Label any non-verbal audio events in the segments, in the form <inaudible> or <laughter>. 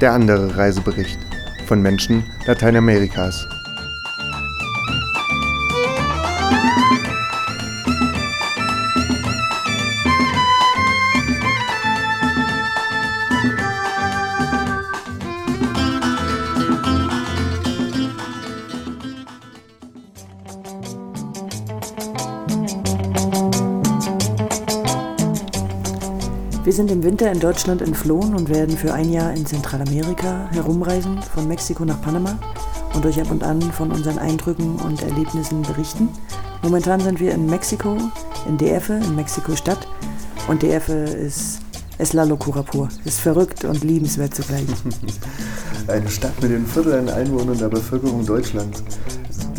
Der andere Reisebericht von Menschen Lateinamerikas. Wir sind im Winter in Deutschland entflohen und werden für ein Jahr in Zentralamerika herumreisen, von Mexiko nach Panama und euch ab und an von unseren Eindrücken und Erlebnissen berichten. Momentan sind wir in Mexiko, in DF, in Mexiko-Stadt. Und DF ist, ist La Locura pur. Ist verrückt und liebenswert zugleich. <laughs> Eine Stadt mit den Viertel an Einwohnern der Bevölkerung Deutschlands.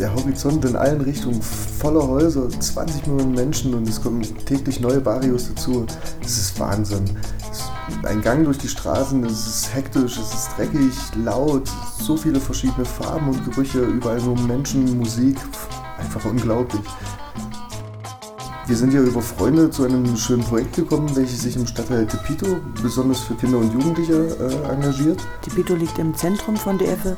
Der Horizont in allen Richtungen voller Häuser, 20 Millionen Menschen und es kommen täglich neue Barrios dazu. Es ist Wahnsinn. Es ist ein Gang durch die Straßen, es ist hektisch, es ist dreckig, laut, so viele verschiedene Farben und Gerüche, überall nur Menschen, Musik. Einfach unglaublich. Wir sind ja über Freunde zu einem schönen Projekt gekommen, welches sich im Stadtteil Tepito besonders für Kinder und Jugendliche äh, engagiert. Tepito liegt im Zentrum von DF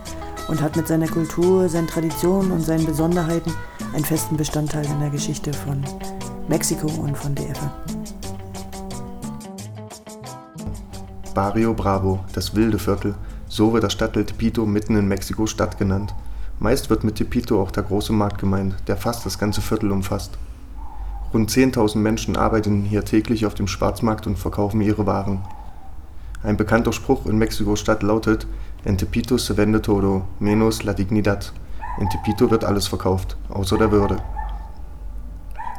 und hat mit seiner Kultur, seinen Traditionen und seinen Besonderheiten einen festen Bestandteil in der Geschichte von Mexiko und von DF. Barrio Bravo, das wilde Viertel, so wird das Stadtteil Tepito mitten in Mexiko-Stadt genannt. Meist wird mit Tepito auch der große Markt gemeint, der fast das ganze Viertel umfasst. Rund 10.000 Menschen arbeiten hier täglich auf dem Schwarzmarkt und verkaufen ihre Waren. Ein bekannter Spruch in Mexiko-Stadt lautet: En Tepito se vende todo, menos la dignidad. In Tepito wird alles verkauft, außer der Würde.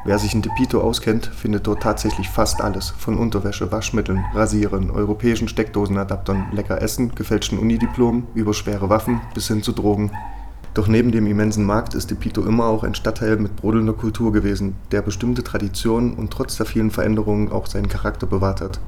Wer sich in Tepito auskennt, findet dort tatsächlich fast alles, von Unterwäsche, Waschmitteln, Rasieren, europäischen Steckdosenadaptern, lecker Essen, gefälschten Unidiplomen, über schwere Waffen bis hin zu Drogen. Doch neben dem immensen Markt ist Tepito immer auch ein Stadtteil mit brodelnder Kultur gewesen, der bestimmte Traditionen und trotz der vielen Veränderungen auch seinen Charakter bewahrt hat.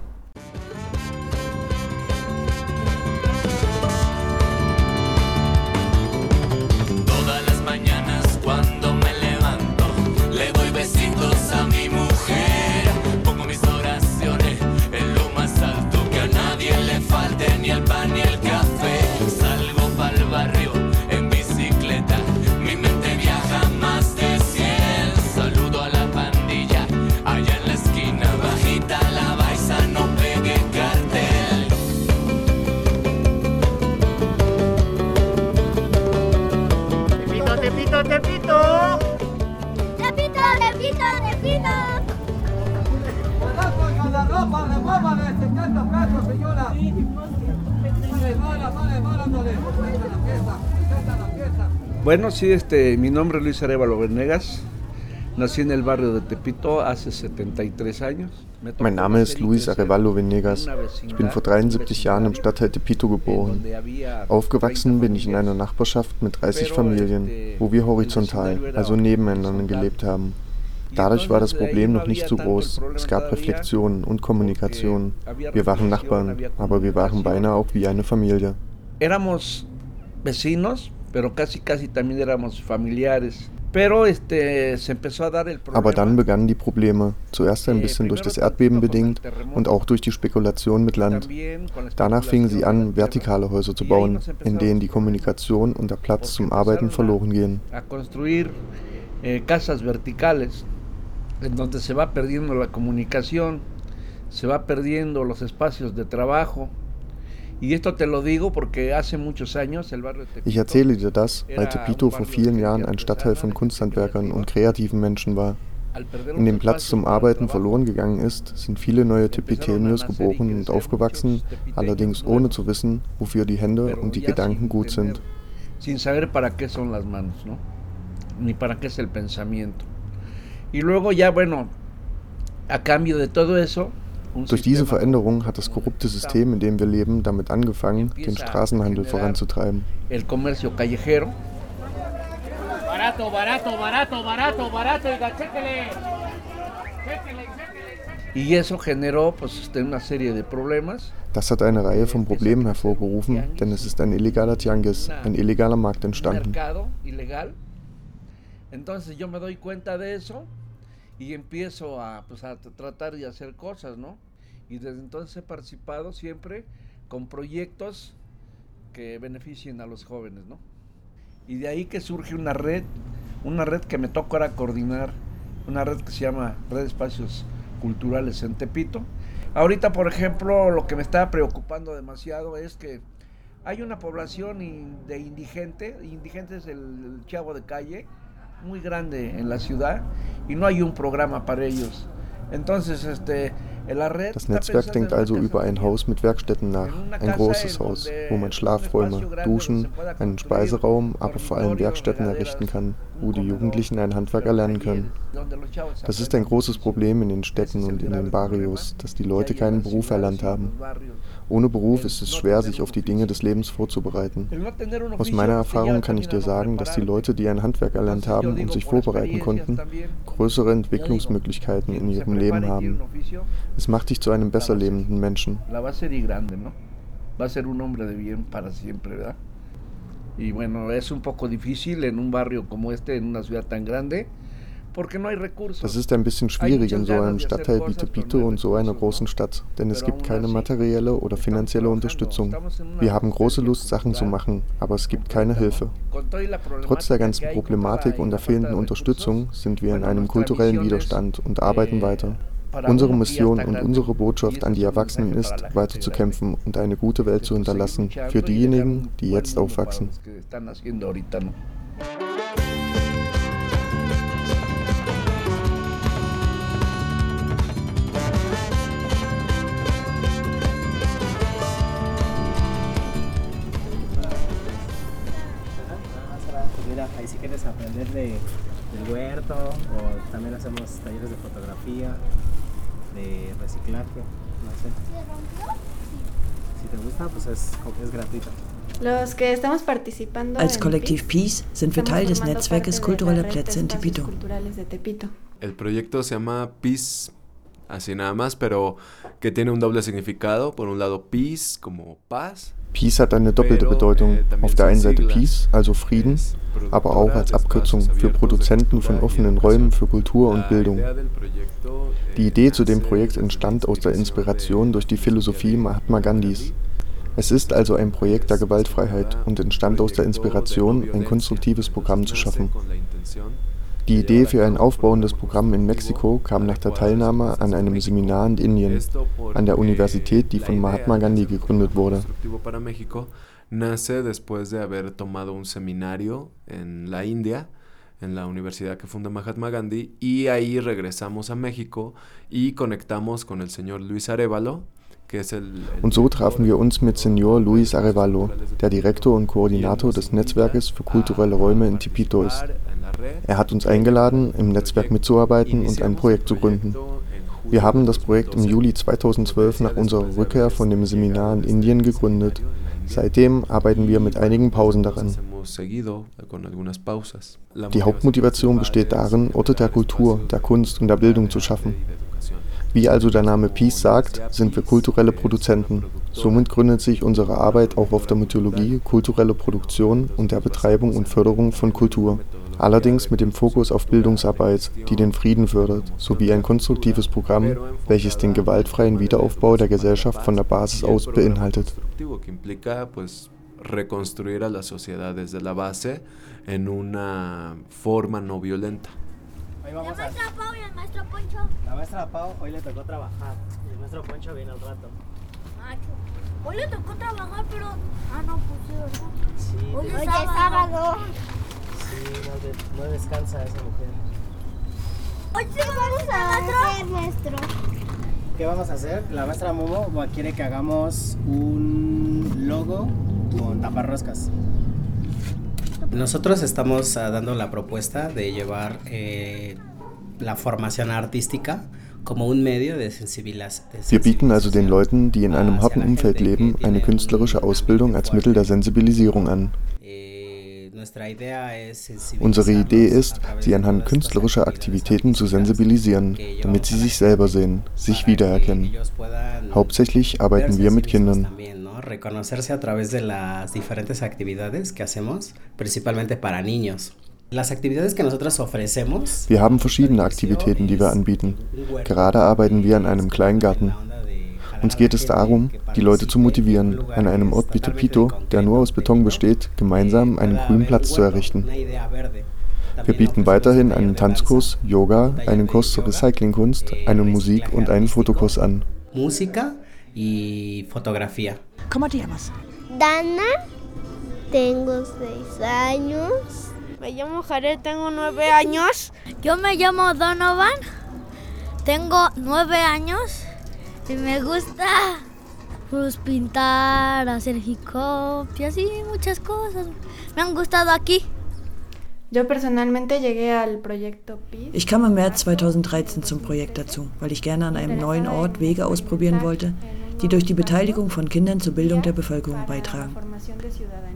Bueno, sí, este, mi nombre es Luis Arevalo Venegas. Nací en el barrio de Tepito hace 73 años. Mein Name ist Luis Arevalo en Venegas. Ich bin vor vecindad, 73 Jahren im Stadtteil Tepito en geboren. Aufgewachsen 30 bin ich in einer. Nachbarschaft mit 30 Pero, Familien, wo wir horizontal, also nebeneinander gelebt haben. Dadurch war das Problem no noch nicht so groß. Es gab todavía, Reflexion und Kommunikation. Wir waren Nachbarn, aber wir waren beinahe auch wie eine Familie. éramos vecinos, pero casi casi también éramos familiares. Pero este se empezó a dar el problema. Aber dann begannen die Probleme. Zuerst ein Eh, bisschen durch das Erdbeben bedingt und auch durch die Spekulation mit Land. Danach fingen sie an, vertikale Häuser zu bauen, in denen die Kommunikation und der Platz zum Arbeiten verloren gehen. Eh, casas verticales, en donde se va perdiendo la comunicación, se va perdiendo los espacios de trabajo. Ich erzähle dir das, weil Tepito vor barrio vielen Jahren ein Stadtteil von Kunsthandwerkern und kreativen Menschen war. In dem Platz zum Arbeiten verloren gegangen ist, sind viele neue Tepetenios geboren und aufgewachsen, allerdings ohne zu wissen, wofür die Hände und die Gedanken gut sind. Sin saber para qué son las manos, ¿no? Ni para qué es el pensamiento. Y luego ya, bueno, a cambio de todo eso, Durch diese Veränderung hat das korrupte System, in dem wir leben, damit angefangen, den Straßenhandel voranzutreiben. Das hat eine Reihe von Problemen hervorgerufen, denn es ist ein illegaler Tianguis, ein illegaler Markt entstanden. Entonces yo me doy cuenta de eso y empiezo a, pues, tratar de hacer cosas, ¿no? Y desde entonces he participado siempre con proyectos que beneficien a los jóvenes, ¿no? Y de ahí que surge una red, una red que me toca ahora coordinar, una red que se llama Red Espacios Culturales en Tepito. Ahorita, por ejemplo, lo que me está preocupando demasiado es que hay una población de indigente, indigente es el chavo de calle, muy grande en la ciudad, y no hay un programa para ellos. Entonces, este, Das Netzwerk denkt also über ein. Haus mit Werkstätten nach, ein großes Haus, wo man Schlafräume, Duschen, einen Speiseraum, aber vor allem Werkstätten errichten kann, wo die Jugendlichen ein Handwerk erlernen können. Das ist ein großes Problem in den Städten und in den Barrios, dass die Leute keinen Beruf erlernt haben. Ohne Beruf ist es schwer, sich auf die Dinge des Lebens vorzubereiten. Aus meiner Erfahrung kann ich dir sagen, dass die Leute, die ein Handwerk erlernt haben und sich vorbereiten konnten, größere Entwicklungsmöglichkeiten in ihrem Leben haben. Es macht dich zu einem besser lebenden Menschen. Y bueno, es un poco difícil en un barrio como este, en una ciudad tan grande, Das ist ein bisschen schwierig in so einem Stadtteil wie Tepito und so einer großen Stadt, denn es gibt keine materielle oder finanzielle Unterstützung. Wir haben große Lust, Sachen zu machen, aber es gibt keine Hilfe. Trotz der ganzen Problematik und der fehlenden Unterstützung sind wir in einem kulturellen Widerstand und arbeiten weiter. Unsere Mission und unsere Botschaft an die Erwachsenen ist, weiter zu kämpfen und eine gute Welt zu hinterlassen für diejenigen, die jetzt aufwachsen. De, del huerto o también hacemos talleres de fotografía, de reciclaje, no sé. Si te gusta, pues es, es gratuito. Los que estamos participando Als en Kollektiv Peace sind wir Teil des Netzwerkes parte de la Kulturelle red de Plätze in espacios Tepito. culturales de Tepito. El proyecto se llama Peace, así nada más, pero que tiene un doble significado. Por un lado, peace como paz. Peace hat eine doppelte Bedeutung. Auf der einen Seite Peace, also Frieden, aber auch als Abkürzung für Produzenten von offenen Räumen für Kultur und Bildung. Die Idee zu dem Projekt entstand aus der Inspiration durch die Philosophie Mahatma Gandhis. Es ist also ein Projekt der Gewaltfreiheit und entstand aus der Inspiration, ein konstruktives Programm zu schaffen. Die Idee für ein aufbauendes Programm in Mexiko kam nach der Teilnahme an einem Seminar in Indien, an der Universität, die von Mahatma Gandhi gegründet wurde. Constructivo para México nace después de haber tomado un seminario en la India, en la universidad que funda Mahatma Gandhi, y ahí regresamos a México y conectamos con el señor Luis Arevalo, que es el... el Und so trafen wir uns mit Senor Luis Arevalo, der Direktor und Koordinator des Netzwerkes für kulturelle Räume in Tepito ist. Er hat uns eingeladen, im Netzwerk mitzuarbeiten und ein Projekt zu gründen. Wir haben das Projekt im Juli 2012 nach unserer Rückkehr von dem Seminar in Indien gegründet. Seitdem arbeiten wir mit einigen Pausen daran. Die Hauptmotivation besteht darin, Orte der Kultur, der Kunst und der Bildung zu schaffen. Wie also der Name Peace sagt, sind wir kulturelle Produzenten. Somit gründet sich unsere Arbeit auch auf der Mythologie, kulturelle Produktion und der Betreibung und Förderung von Kultur. Allerdings mit dem Fokus auf Bildungsarbeit, die den Frieden fördert, sowie ein konstruktives Programm, welches den gewaltfreien Wiederaufbau der Gesellschaft von der Basis aus beinhaltet. reconstruir a la sociedad desde la base en una forma no violenta. Hoy La vamos a... maestra Pau y el maestro Poncho. La maestra Pau hoy le tocó trabajar. y El maestro Poncho viene al rato. Macho. Hoy le tocó trabajar, pero. Ah, no, pues sí, ¿verdad? Sí, Hoy es sábado. sí no, de- no descansa esa mujer. Hoy vamos a hacer nuestro. ¿Qué vamos a hacer? La maestra Momo quiere que hagamos un logo con taparroscas. Nosotros estamos ah, dando la propuesta de llevar eh, la formación artística como un medio de sensibilización. Wir bieten also den Leuten, die in einem harten Umfeld leben, eine künstlerische Ausbildung als Mittel der Sensibilisierung an. Unsere Idee ist, sie anhand künstlerischer Aktivitäten zu sensibilisieren, damit sie sich selber sehen, sich wiedererkennen. Hauptsächlich arbeiten wir mit Kindern. Reconocerse a través de las diferentes actividades que hacemos, principalmente para niños. Wir haben verschiedene Aktivitäten, die wir anbieten. Gerade arbeiten wir an einem kleinen Garten. Uns geht es darum, die Leute zu motivieren, an einem Ort wie Tepito, der nur aus Beton besteht, gemeinsam einen grünen Platz zu errichten. Wir bieten weiterhin einen Tanzkurs, Yoga, einen Kurs zur Recyclingkunst, einen Musik- und einen Fotokurs an. Música y fotografía. ¿Cómo te llamas? Dana, tengo seis años. Me llamo Jared, tengo nueve años. Yo me llamo Donovan, tengo nueve años y me gusta pues, pintar, hacer hip hop y así muchas cosas. Me han gustado aquí. Yo personalmente llegué al proyecto PIS. Ich kam im März 2013 zum Projekt dazu, weil ich gerne an einem neuen Ort Wege ausprobieren wollte, die durch die Beteiligung von Kindern zur Bildung der Bevölkerung beitragen.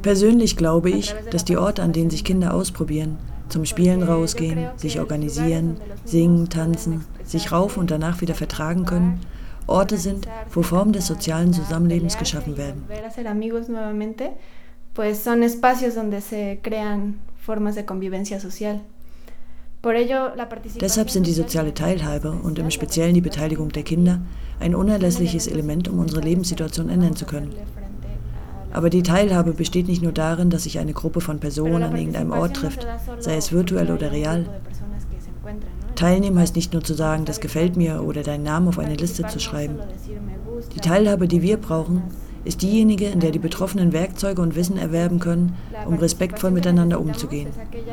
Persönlich glaube ich, dass die Orte, an denen sich Kinder ausprobieren, zum Spielen rausgehen, sich organisieren, singen, tanzen, sich rauf und danach wieder vertragen können, Orte sind, wo Formen des sozialen Zusammenlebens geschaffen werden. Pues son espacios donde se crean formas de convivencia social. Deshalb sind die soziale Teilhabe und im Speziellen die Beteiligung der Kinder ein unerlässliches Element, um unsere Lebenssituation ändern zu können. Aber die Teilhabe besteht nicht nur darin, dass sich eine Gruppe von Personen an irgendeinem Ort trifft, sei es virtuell oder real. Teilnehmen heißt nicht nur zu sagen, das gefällt mir oder deinen Namen auf eine Liste zu schreiben. Die Teilhabe, die wir brauchen, ist diejenige, in der die Betroffenen Werkzeuge und Wissen erwerben können, um respektvoll miteinander umzugehen,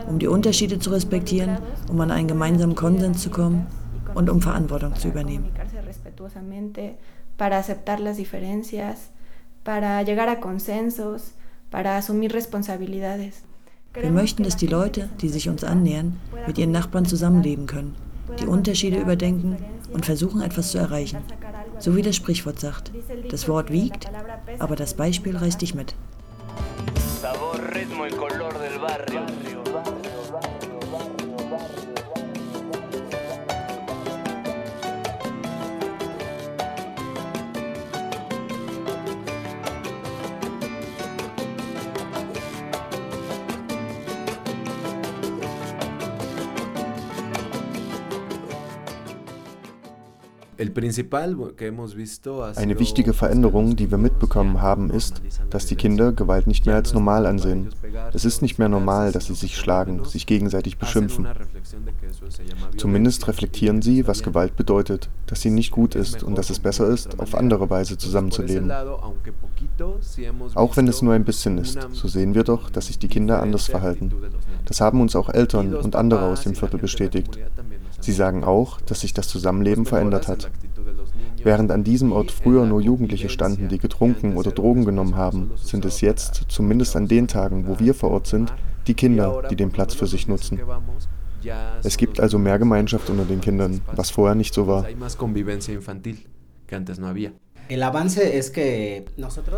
um die Unterschiede zu respektieren, um an einen gemeinsamen Konsens zu kommen und um Verantwortung zu übernehmen. comunicarse respetuosamente, para aceptar las diferencias, para llegar a consensos, para asumir responsabilidades. Wir möchten, dass die Leute, die sich uns annähern, mit ihren Nachbarn zusammenleben können, die Unterschiede überdenken und versuchen, etwas zu erreichen. So wie das Sprichwort sagt. Das Wort wiegt, aber das Beispiel reißt dich mit. Sabor, ritmo y color del barrio. Eine wichtige Veränderung, die wir mitbekommen haben, ist, dass die Kinder Gewalt nicht mehr als normal ansehen. Es ist nicht mehr normal, dass sie sich schlagen, sich gegenseitig beschimpfen. Zumindest reflektieren sie, was Gewalt bedeutet, dass sie nicht gut ist und dass es besser ist, auf andere Weise zusammenzuleben. Auch wenn es nur ein bisschen ist, so sehen wir doch, dass sich die Kinder anders verhalten. Das haben uns auch Eltern und andere aus dem Viertel bestätigt. Sie sagen auch, dass sich das Zusammenleben verändert hat. Während an diesem Ort früher nur Jugendliche standen, die getrunken oder Drogen genommen haben, sind es jetzt, zumindest an den Tagen, wo wir vor Ort sind, die Kinder, die den Platz für sich nutzen. Es gibt also mehr Gemeinschaft unter den Kindern, was vorher nicht so war.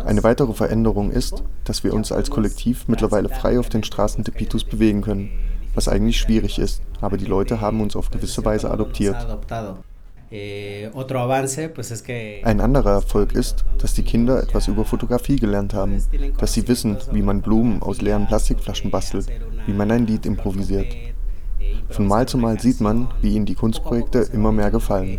Eine weitere Veränderung ist, dass wir uns als Kollektiv mittlerweile frei auf den Straßen Tepitus bewegen können, was eigentlich schwierig ist, aber die Leute haben uns auf gewisse Weise adoptiert. Eh, Ein anderer Erfolg ist, dass die Kinder etwas über Fotografie gelernt haben, dass sie wissen, wie man Blumen aus leeren Plastikflaschen bastelt, wie man ein Lied improvisiert. Von Mal zu Mal sieht man, wie ihnen die Kunstprojekte immer mehr gefallen.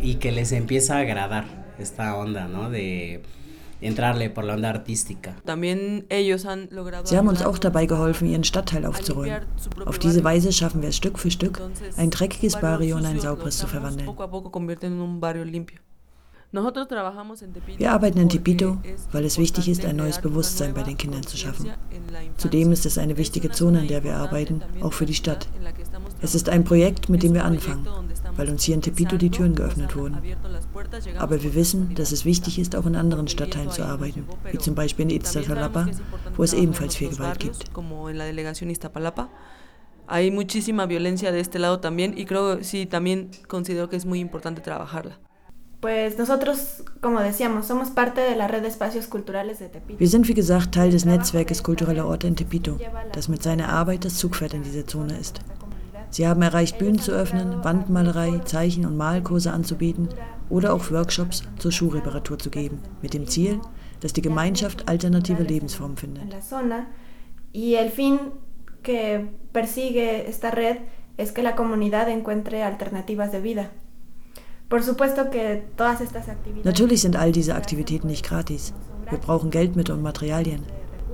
Sie haben uns auch dabei geholfen, ihren Stadtteil a aufzuräumen. Auf diese. Weise schaffen wir es Stück für Stück, ein dreckiges Barrio in ein sauberes zu verwandeln. Wir arbeiten in Tepito, weil es wichtig ist, ein neues Bewusstsein bei den Kindern zu schaffen. Zudem ist es eine wichtige Zone, in der wir arbeiten, auch für die Stadt. Es ist ein Projekt, mit dem wir anfangen, weil uns hier in Tepito die Türen geöffnet wurden. Aber wir wissen, dass es wichtig ist, auch in anderen Stadtteilen zu arbeiten, wie zum Beispiel in Iztapalapa, wo es ebenfalls viel Gewalt gibt. Hay muchísima violencia de este lado también y creo, sí, también considero que es muy importante trabajarla. Pues nosotros, como decíamos, somos parte de la red de espacios culturales de Tepito. Wir sind, wie gesagt, Teil des Netzwerkes Kultureller Orte in Tepito, das mit seiner Arbeit das Zugpferd in dieser Zone ist. Sie haben erreicht, Bühnen zu öffnen, Wandmalerei, Zeichen- und Malkurse anzubieten oder auch Workshops zur Schuhreparatur zu geben, mit dem Ziel, dass die Gemeinschaft alternative Lebensformen en findet. la zona y el fin que persigue esta red es que la comunidad encuentre alternativas de vida. Por supuesto que todas estas actividades Natürlich sind all diese Aktivitäten nicht gratis. Wir brauchen Geldmittel und Materialien.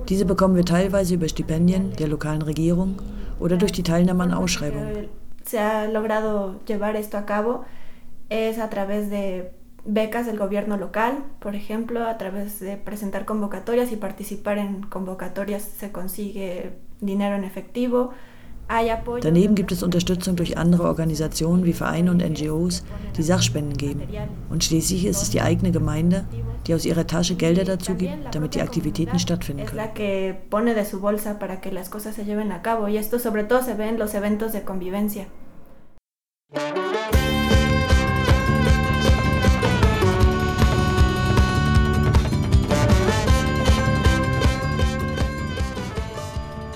Diese bekommen wir teilweise über Stipendien der lokalen Regierung oder durch die Teilnahme an Ausschreibungen. se ha logrado llevar esto a cabo es a través de becas del gobierno local, por ejemplo, a través de presentar convocatorias y participar en convocatorias se consigue dinero en efectivo. Daneben gibt es Unterstützung durch andere Organisationen wie Vereine und NGOs, die Sachspenden geben. Und schließlich ist es die eigene Gemeinde, die aus ihrer Tasche Gelder dazu gibt, damit die Aktivitäten stattfinden können.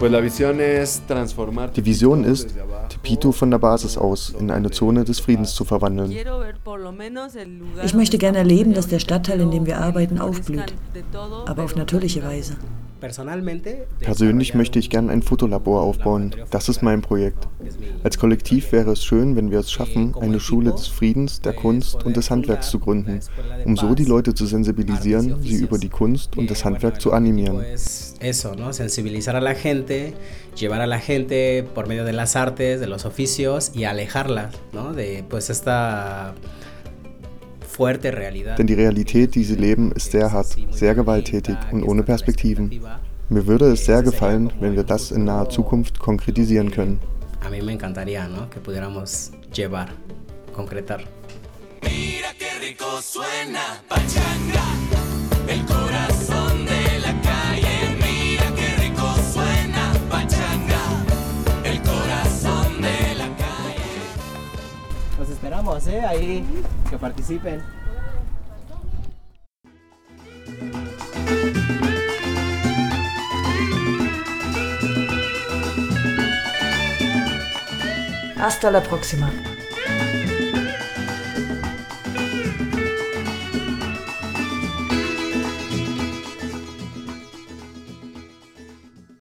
Pues la visión es transformar. Die Vision ist, Tepito von der Basis aus in eine Zone des Friedens zu verwandeln. Ich möchte gerne erleben, dass der Stadtteil, in dem wir arbeiten, aufblüht, aber auf natürliche Weise. Persönlich möchte ich gern ein Fotolabor aufbauen. Das ist mein Projekt. Als Kollektiv wäre es schön, wenn wir es schaffen, eine Schule des Friedens, der Kunst und des Handwerks zu gründen, um so die Leute zu sensibilisieren, sie über die Kunst und das Handwerk zu animieren. es eso, ¿no? Sensibilizar a la gente, llevar a la gente por medio de las artes, de los oficios y alejarla, ¿no? De pues esta. Denn die Realität, die sie leben, ist sehr hart, sehr gewalttätig und ohne Perspektiven. Mir würde es sehr gefallen, wenn wir das in naher Zukunft konkretisieren können. A mí me encantaría, ¿no? Que pudiéramos llevar, concretar. Mira qué rico suena pachanga, el corazón Ahí, que participen. Hasta la próxima.